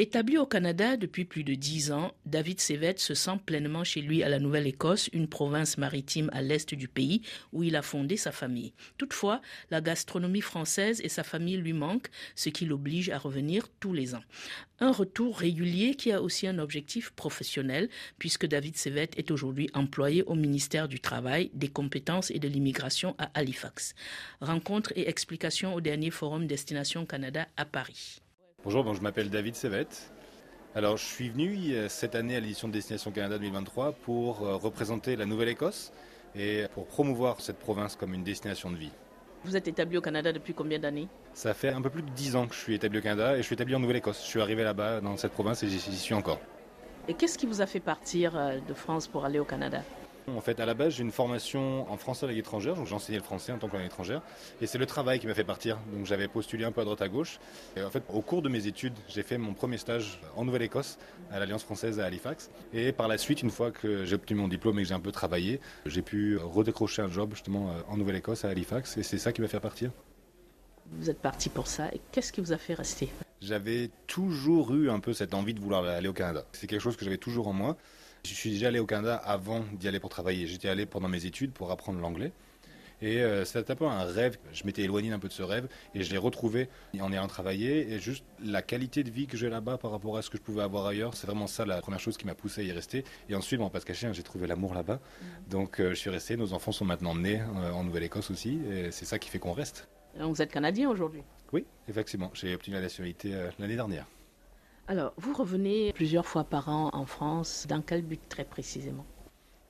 Établi au Canada depuis plus de dix ans, David Sévet se sent pleinement chez lui à la Nouvelle-Écosse, une province maritime à l'est du pays où il a fondé sa famille. Toutefois, la gastronomie française et sa famille lui manquent, ce qui l'oblige à revenir tous les ans. Un retour régulier qui a aussi un objectif professionnel, puisque David Sévet est aujourd'hui employé au ministère du Travail, des Compétences et de l'Immigration à Halifax. Rencontre et explication au dernier forum Destination Canada à Paris. Bonjour, je m'appelle David Sevet. Alors, je suis venu cette année à l'édition de Destination Canada 2023 pour euh, représenter la Nouvelle-Écosse et pour promouvoir cette province comme une destination de vie. Vous êtes établi au Canada depuis combien d'années? Ça fait un peu plus de 10 ans que je suis établi au Canada et je suis établi en Nouvelle-Écosse. Je suis arrivé là-bas dans cette province et j'y suis encore. Et qu'est-ce qui vous a fait partir euh, de France pour aller au Canada? En fait, à la base, j'ai une formation en français à langue étrangère, donc j'enseignais le français en tant que langue étrangère. Et c'est le travail qui m'a fait partir. Donc j'avais postulé un peu à droite à gauche. Et en fait, au cours de mes études, j'ai fait mon premier stage en Nouvelle-Écosse, à l'Alliance française à Halifax. Et par la suite, une fois que j'ai obtenu mon diplôme et que j'ai un peu travaillé, j'ai pu redécrocher un job justement en Nouvelle-Écosse à Halifax. Et c'est ça qui m'a fait partir. Vous êtes parti pour ça. Et qu'est-ce qui vous a fait rester? J'avais toujours eu un peu cette envie de vouloir aller au Canada. C'est quelque chose que j'avais toujours en moi. Je suis déjà allé au Canada avant d'y aller pour travailler. J'étais allé pendant mes études pour apprendre l'anglais. Et euh, c'était un peu un rêve. Je m'étais éloigné un peu de ce rêve et je l'ai retrouvé en ayant travaillé. Et juste la qualité de vie que j'ai là-bas par rapport à ce que je pouvais avoir ailleurs, c'est vraiment ça la première chose qui m'a poussé à y rester. Et ensuite, bon, pas se cacher, hein, j'ai trouvé l'amour là-bas. Mm. Donc euh, je suis resté. Nos enfants sont maintenant nés euh, en Nouvelle-Écosse aussi. Et c'est ça qui fait qu'on reste. Donc vous êtes Canadien aujourd'hui? Oui, effectivement. J'ai obtenu la nationalité l'année dernière. Alors, vous revenez plusieurs fois par an en France. Dans quel but très précisément?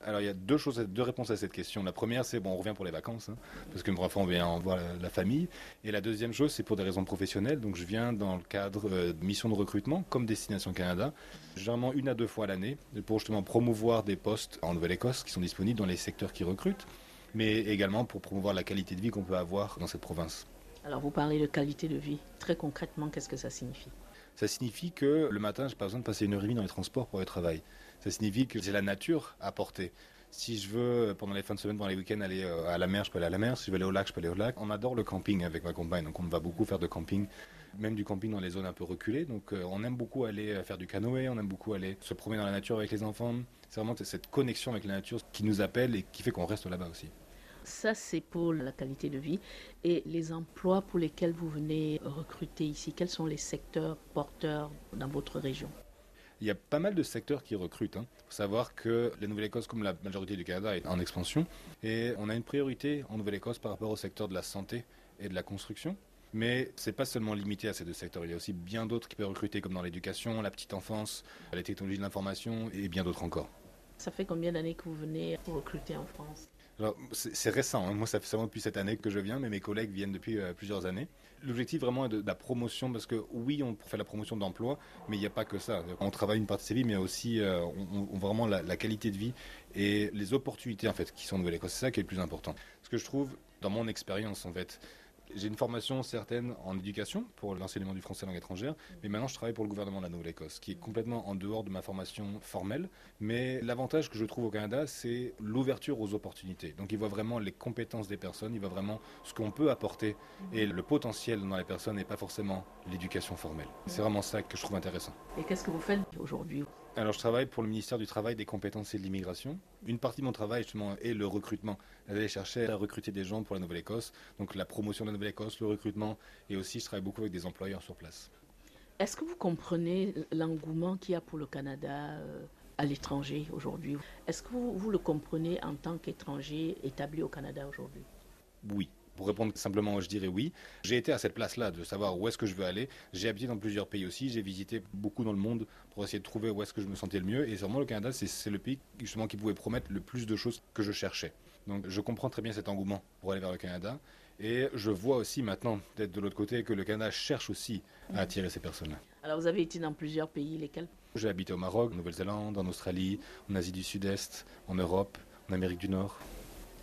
Alors il y a deux choses, deux réponses à cette question. La première, c'est bon, on revient pour les vacances, hein, parce que mes enfants vient voir la, famille. Et la deuxième chose, c'est pour des raisons professionnelles. Donc je viens dans le cadre euh, de missions de recrutement, comme Destination Canada, généralement une à deux fois l'année, pour justement promouvoir des postes en Nouvelle-Écosse qui sont disponibles dans les secteurs qui recrutent, mais également pour promouvoir la qualité de vie qu'on peut avoir dans cette province. Alors vous parlez de qualité de vie. Très concrètement, qu'est-ce que ça signifie? Ça signifie que le matin, je n'ai pas besoin de passer une heure et demie dans les transports pour aller au travail. Ça signifie que j'ai la nature à porter. Si je veux, pendant les fins de semaine, pendant les week-ends, aller euh, à la mer, je peux aller à la mer. Si je veux aller au lac, je peux aller au lac. On adore le camping avec ma compagne, donc on va beaucoup faire de camping, même du camping dans les zones un peu reculées. Donc euh, on aime beaucoup aller euh, faire du canoë, on aime beaucoup aller se promener dans la nature avec les enfants. C'est vraiment cette connexion avec la nature qui nous appelle et qui fait qu'on reste là-bas aussi. Ça, c'est pour la qualité de vie. Et les emplois pour lesquels vous venez recruter ici, quels sont les secteurs porteurs dans votre région? Il y a pas mal de secteurs qui recrutent. Il hein. faut savoir que la Nouvelle-Écosse, comme la majorité du Canada, est en expansion. Et on a une priorité en Nouvelle-Écosse par rapport au secteur de la santé et de la construction. Mais ce n'est pas seulement limité à ces deux secteurs. Il y a aussi bien d'autres qui peuvent recruter, comme dans l'éducation, la petite enfance, les technologies de l'information et bien d'autres encore. Ça fait combien d'années que vous venez recruter en France? C'est récent. Hein. Moi, ça fait seulement depuis cette année que je viens, mais mes collègues viennent depuis euh, plusieurs années. L'objectif vraiment est de, la promotion, parce que oui, on fait la promotion d'emploi, mais il n'y a pas que ça. On travaille une partie de sa vie, mais aussi euh, on, vraiment la, qualité de vie et les opportunités en fait qui sont en Nouvelle-Écosse. C'est ça qui est le plus important. Ce que je trouve dans mon expérience en fait, j'ai une formation certaine en éducation pour l'enseignement du français langue étrangère, mais maintenant je travaille pour le gouvernement de la Nouvelle-Écosse, qui est complètement en dehors de ma formation formelle. Mais l'avantage que je trouve au Canada, c'est l'ouverture aux opportunités. Donc il voit vraiment les compétences des personnes, il voit vraiment ce qu'on peut apporter et le potentiel dans les personnes et pas forcément l'éducation formelle. C'est vraiment ça que je trouve intéressant. Et qu'est-ce que vous faites aujourd'hui? Alors je travaille pour le ministère du Travail, des Compétences et de l'Immigration. Une partie de mon travail justement est le recrutement. D'aller chercher à recruter des gens pour la Nouvelle-Écosse, donc la promotion de la Nouvelle-Écosse, le recrutement, et aussi je travaille beaucoup avec des employeurs sur place. Est-ce que vous comprenez l'engouement qu'il y a pour le Canada euh, à l'étranger aujourd'hui? Est-ce que vous le comprenez en tant qu'étranger établi au Canada aujourd'hui? Oui. Pour répondre simplement, je dirais oui. J'ai été à cette place-là de savoir où est-ce que je veux aller. J'ai habité dans plusieurs pays aussi. J'ai visité beaucoup dans le monde pour essayer de trouver où est-ce que je me sentais le mieux. Et sûrement le Canada, c'est le pays justement qui pouvait promettre le plus de choses que je cherchais. Donc je comprends très bien cet engouement pour aller vers le Canada. Et je vois aussi maintenant, d'être de l'autre côté, que le Canada cherche aussi à attirer ces personnes-là. Alors vous avez été dans plusieurs pays, lesquels? J'ai habité au Maroc, en Nouvelle-Zélande, en Australie, en Asie du Sud-Est, en Europe, en Amérique du Nord.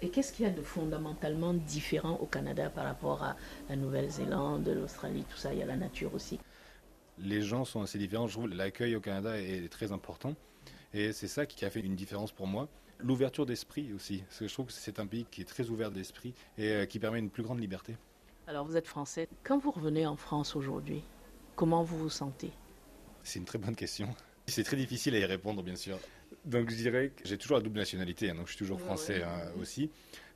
Et qu'est-ce qu'il y a de fondamentalement différent au Canada par rapport à la Nouvelle-Zélande, l'Australie, tout ça? Il y a la nature aussi. Les gens sont assez différents. Je trouve l'accueil au Canada est très important. Et c'est ça qui a fait une différence pour moi. L'ouverture d'esprit aussi. Parce que je trouve que c'est un pays qui est très ouvert d'esprit et euh, qui permet une plus grande liberté. Alors vous êtes français. Quand vous revenez en France aujourd'hui, comment vous vous sentez? C'est une très bonne question. C'est très difficile à y répondre, bien sûr. Donc je dirais que j'ai toujours la double nationalité, hein, donc je suis toujours français hein, aussi.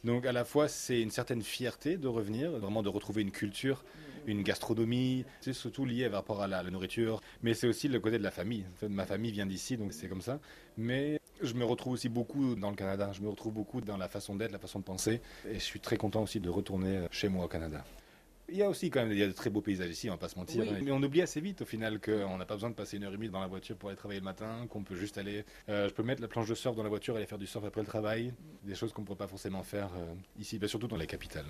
Donc à la fois c'est une certaine fierté de revenir, vraiment de retrouver une culture, une gastronomie, c'est surtout lié par rapport à la, nourriture, mais c'est aussi le côté de la famille. ma famille vient d'ici, donc c'est comme ça. Mais je me retrouve aussi beaucoup dans le Canada, je me retrouve beaucoup dans la façon d'être, la façon de penser, et je suis très content aussi de retourner chez moi au Canada. Il y a aussi quand même il y a de très beaux paysages ici, on va pas se mentir. Mais on oublie assez vite au final qu'on n'a pas besoin de passer une heure et demie dans la voiture pour aller travailler le matin, qu'on peut juste aller. Euh, je peux mettre la planche de surf dans la voiture et aller faire du surf après le travail. Des choses qu'on ne pourrait pas forcément faire euh, ici, surtout dans les capitales.